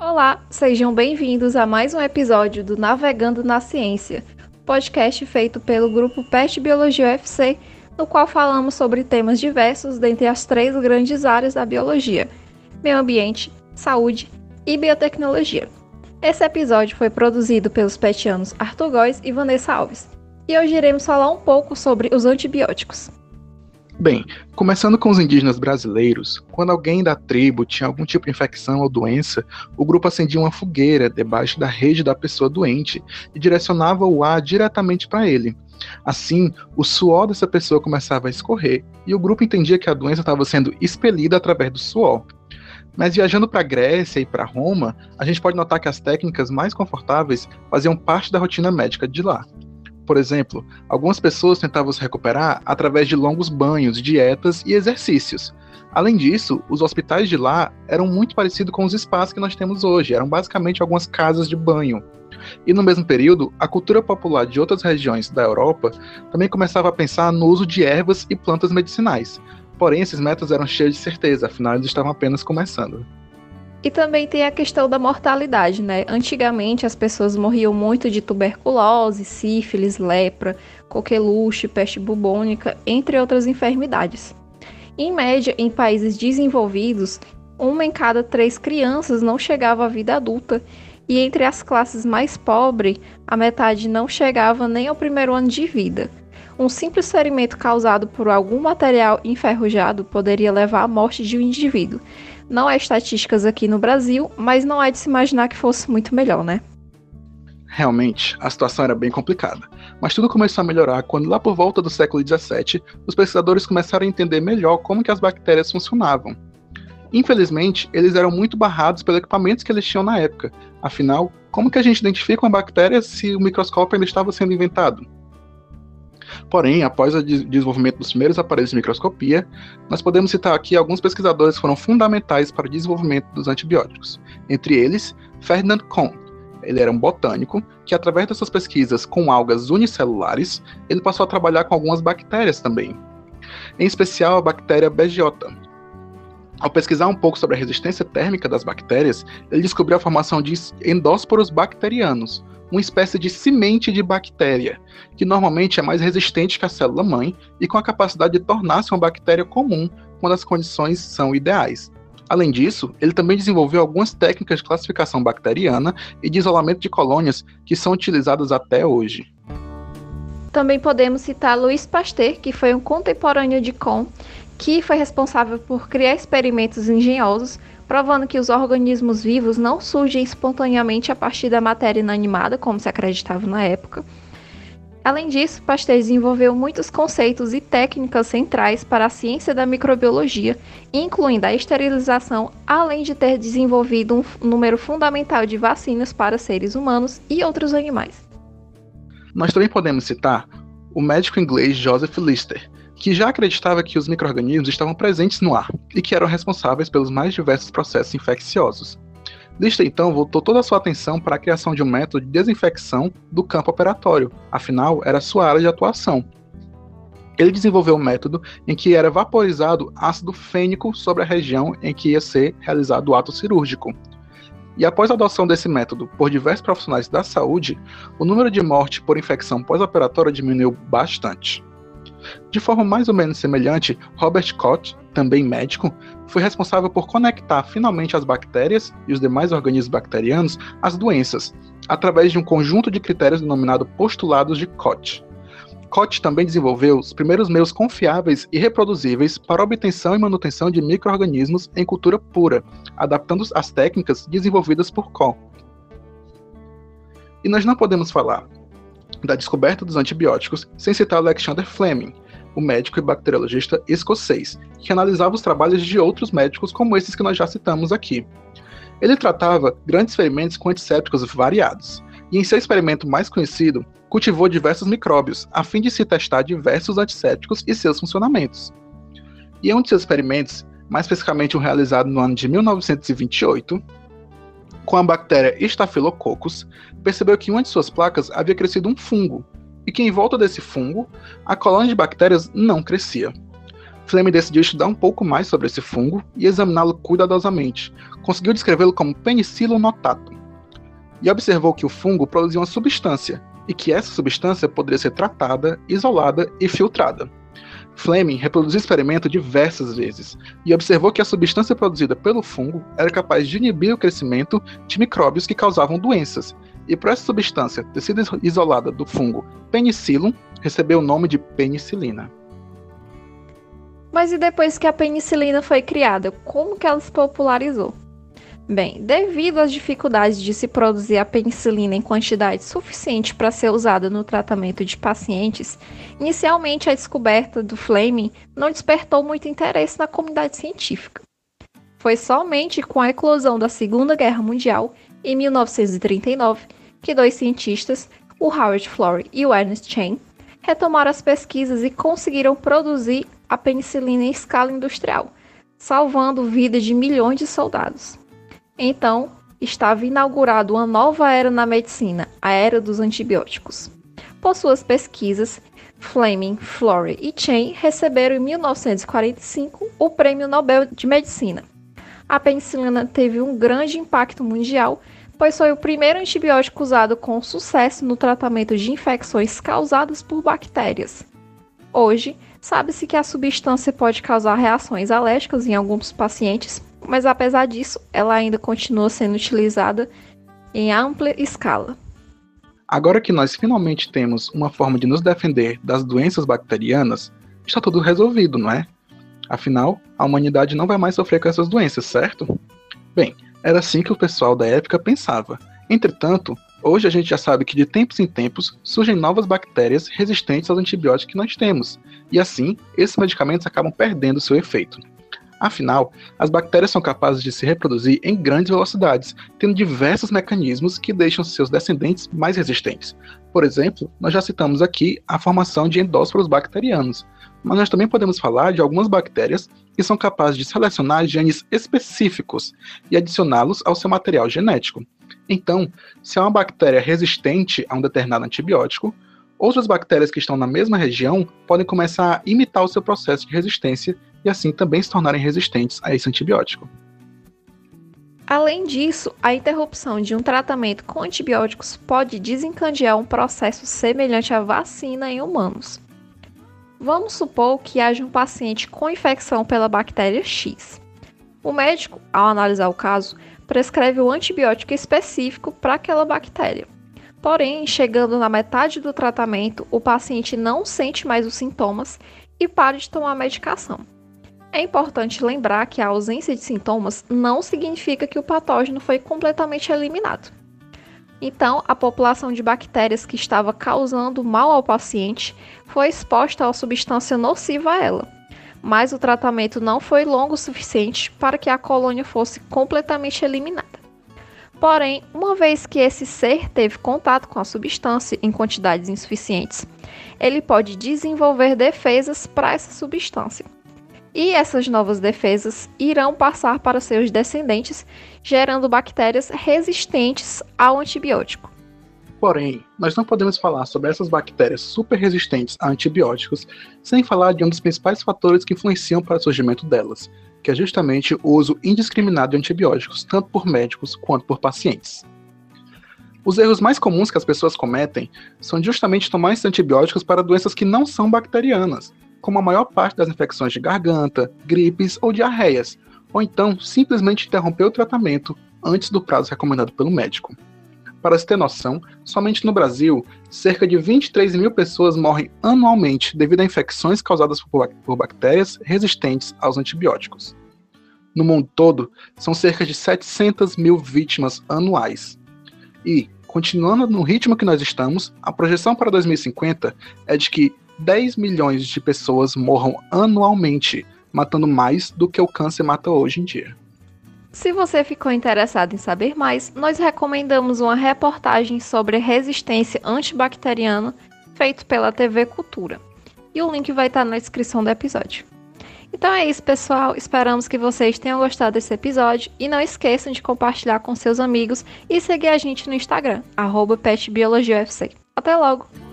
Olá, sejam bem-vindos a mais um episódio do Navegando na Ciência, podcast feito pelo grupo Pet Biologia UFC, no qual falamos sobre temas diversos dentre as três grandes áreas da biologia: meio ambiente, saúde e biotecnologia. Esse episódio foi produzido pelos petianos Arthur Góes e Vanessa Alves, e hoje iremos falar um pouco sobre os antibióticos. Bem, começando com os indígenas brasileiros, quando alguém da tribo tinha algum tipo de infecção ou doença, o grupo acendia uma fogueira debaixo da rede da pessoa doente e direcionava o ar diretamente para ele. Assim, o suor dessa pessoa começava a escorrer e o grupo entendia que a doença estava sendo expelida através do suor. Mas viajando para a Grécia e para Roma, a gente pode notar que as técnicas mais confortáveis faziam parte da rotina médica de lá. Por exemplo, algumas pessoas tentavam se recuperar através de longos banhos, dietas e exercícios. Além disso, os hospitais de lá eram muito parecidos com os espaços que nós temos hoje, eram basicamente algumas casas de banho. E no mesmo período, a cultura popular de outras regiões da Europa também começava a pensar no uso de ervas e plantas medicinais. Porém, esses métodos eram cheios de certeza, afinal eles estavam apenas começando. E também tem a questão da mortalidade, né? Antigamente as pessoas morriam muito de tuberculose, sífilis, lepra, coqueluche, peste bubônica, entre outras enfermidades. Em média, em países desenvolvidos, uma em cada três crianças não chegava à vida adulta, e entre as classes mais pobres, a metade não chegava nem ao primeiro ano de vida. Um simples ferimento causado por algum material enferrujado poderia levar à morte de um indivíduo, não há estatísticas aqui no Brasil, mas não é de se imaginar que fosse muito melhor, né? Realmente, a situação era bem complicada, mas tudo começou a melhorar quando, lá por volta do século XVII, os pesquisadores começaram a entender melhor como que as bactérias funcionavam. Infelizmente, eles eram muito barrados pelos equipamentos que eles tinham na época. Afinal, como que a gente identifica uma bactéria se o microscópio ainda estava sendo inventado? Porém, após o desenvolvimento dos primeiros aparelhos de microscopia, nós podemos citar aqui alguns pesquisadores que foram fundamentais para o desenvolvimento dos antibióticos. Entre eles, Ferdinand Kohn. Ele era um botânico que, através das suas pesquisas com algas unicelulares, ele passou a trabalhar com algumas bactérias também. Em especial a bactéria Begiota, ao pesquisar um pouco sobre a resistência térmica das bactérias, ele descobriu a formação de endósporos bacterianos, uma espécie de semente de bactéria, que normalmente é mais resistente que a célula mãe e com a capacidade de tornar-se uma bactéria comum quando as condições são ideais. Além disso, ele também desenvolveu algumas técnicas de classificação bacteriana e de isolamento de colônias que são utilizadas até hoje. Também podemos citar Louis Pasteur, que foi um contemporâneo de Kohn, que foi responsável por criar experimentos engenhosos provando que os organismos vivos não surgem espontaneamente a partir da matéria inanimada, como se acreditava na época. Além disso, Pasteur desenvolveu muitos conceitos e técnicas centrais para a ciência da microbiologia, incluindo a esterilização, além de ter desenvolvido um número fundamental de vacinas para seres humanos e outros animais. Nós também podemos citar o médico inglês Joseph Lister, que já acreditava que os microrganismos estavam presentes no ar e que eram responsáveis pelos mais diversos processos infecciosos. Lister então voltou toda a sua atenção para a criação de um método de desinfecção do campo operatório, afinal era sua área de atuação. Ele desenvolveu um método em que era vaporizado ácido fênico sobre a região em que ia ser realizado o ato cirúrgico. E após a adoção desse método por diversos profissionais da saúde, o número de mortes por infecção pós-operatória diminuiu bastante. De forma mais ou menos semelhante, Robert Koch, também médico, foi responsável por conectar finalmente as bactérias e os demais organismos bacterianos às doenças, através de um conjunto de critérios denominado postulados de Koch. Koch também desenvolveu os primeiros meios confiáveis e reproduzíveis para obtenção e manutenção de microorganismos em cultura pura, adaptando as técnicas desenvolvidas por Koch. E nós não podemos falar da descoberta dos antibióticos sem citar Alexander Fleming, o médico e bacteriologista escocês, que analisava os trabalhos de outros médicos como esses que nós já citamos aqui. Ele tratava grandes ferimentos com antissépticos variados, e em seu experimento mais conhecido, cultivou diversos micróbios, a fim de se testar diversos antissépticos e seus funcionamentos. E em um de seus experimentos, mais especificamente um realizado no ano de 1928, com a bactéria Staphylococcus, percebeu que em uma de suas placas havia crescido um fungo, e que em volta desse fungo, a colônia de bactérias não crescia. Fleming decidiu estudar um pouco mais sobre esse fungo e examiná-lo cuidadosamente. Conseguiu descrevê-lo como Penicillum notatum. E observou que o fungo produzia uma substância, e que essa substância poderia ser tratada, isolada e filtrada. Fleming reproduziu o experimento diversas vezes e observou que a substância produzida pelo fungo era capaz de inibir o crescimento de micróbios que causavam doenças. E por essa substância ter sido isolada do fungo Penicillum, recebeu o nome de penicilina. Mas e depois que a penicilina foi criada, como que ela se popularizou? Bem, devido às dificuldades de se produzir a penicilina em quantidade suficiente para ser usada no tratamento de pacientes, inicialmente a descoberta do Fleming não despertou muito interesse na comunidade científica. Foi somente com a eclosão da Segunda Guerra Mundial, em 1939, que dois cientistas, o Howard Florey e o Ernest Chain, retomaram as pesquisas e conseguiram produzir a penicilina em escala industrial, salvando vidas de milhões de soldados. Então, estava inaugurada uma nova era na medicina, a era dos antibióticos. Por suas pesquisas, Fleming, Florey e Chain receberam em 1945 o Prêmio Nobel de Medicina. A penicilina teve um grande impacto mundial, pois foi o primeiro antibiótico usado com sucesso no tratamento de infecções causadas por bactérias. Hoje, sabe-se que a substância pode causar reações alérgicas em alguns pacientes, mas apesar disso, ela ainda continua sendo utilizada em ampla escala. Agora que nós finalmente temos uma forma de nos defender das doenças bacterianas, está tudo resolvido, não é? Afinal, a humanidade não vai mais sofrer com essas doenças, certo? Bem, era assim que o pessoal da época pensava. Entretanto, hoje a gente já sabe que de tempos em tempos surgem novas bactérias resistentes aos antibióticos que nós temos, e assim esses medicamentos acabam perdendo seu efeito. Afinal, as bactérias são capazes de se reproduzir em grandes velocidades, tendo diversos mecanismos que deixam seus descendentes mais resistentes. Por exemplo, nós já citamos aqui a formação de endósporos bacterianos, mas nós também podemos falar de algumas bactérias que são capazes de selecionar genes específicos e adicioná-los ao seu material genético. Então, se é uma bactéria resistente a um determinado antibiótico, outras bactérias que estão na mesma região podem começar a imitar o seu processo de resistência e assim também se tornarem resistentes a esse antibiótico. Além disso, a interrupção de um tratamento com antibióticos pode desencadear um processo semelhante à vacina em humanos. Vamos supor que haja um paciente com infecção pela bactéria X. O médico, ao analisar o caso, prescreve o antibiótico específico para aquela bactéria. Porém, chegando na metade do tratamento, o paciente não sente mais os sintomas e para de tomar a medicação. É importante lembrar que a ausência de sintomas não significa que o patógeno foi completamente eliminado. Então, a população de bactérias que estava causando mal ao paciente foi exposta a substância nociva a ela, mas o tratamento não foi longo o suficiente para que a colônia fosse completamente eliminada. Porém, uma vez que esse ser teve contato com a substância em quantidades insuficientes, ele pode desenvolver defesas para essa substância e essas novas defesas irão passar para seus descendentes, gerando bactérias resistentes ao antibiótico. Porém, nós não podemos falar sobre essas bactérias super resistentes a antibióticos sem falar de um dos principais fatores que influenciam para o surgimento delas, que é justamente o uso indiscriminado de antibióticos, tanto por médicos quanto por pacientes. Os erros mais comuns que as pessoas cometem são justamente tomar esses antibióticos para doenças que não são bacterianas, como a maior parte das infecções de garganta, gripes ou diarreias, ou então simplesmente interromper o tratamento antes do prazo recomendado pelo médico. Para se ter noção, somente no Brasil, cerca de 23 mil pessoas morrem anualmente devido a infecções causadas por bactérias resistentes aos antibióticos. No mundo todo, são cerca de 700 mil vítimas anuais. E, continuando no ritmo que nós estamos, a projeção para 2050 é de que 10 milhões de pessoas morram anualmente, matando mais do que o câncer mata hoje em dia. Se você ficou interessado em saber mais, nós recomendamos uma reportagem sobre resistência antibacteriana feito pela TV Cultura. E o link vai estar na descrição do episódio. Então é isso, pessoal. Esperamos que vocês tenham gostado desse episódio e não esqueçam de compartilhar com seus amigos e seguir a gente no Instagram, petbiologiaufc. Até logo!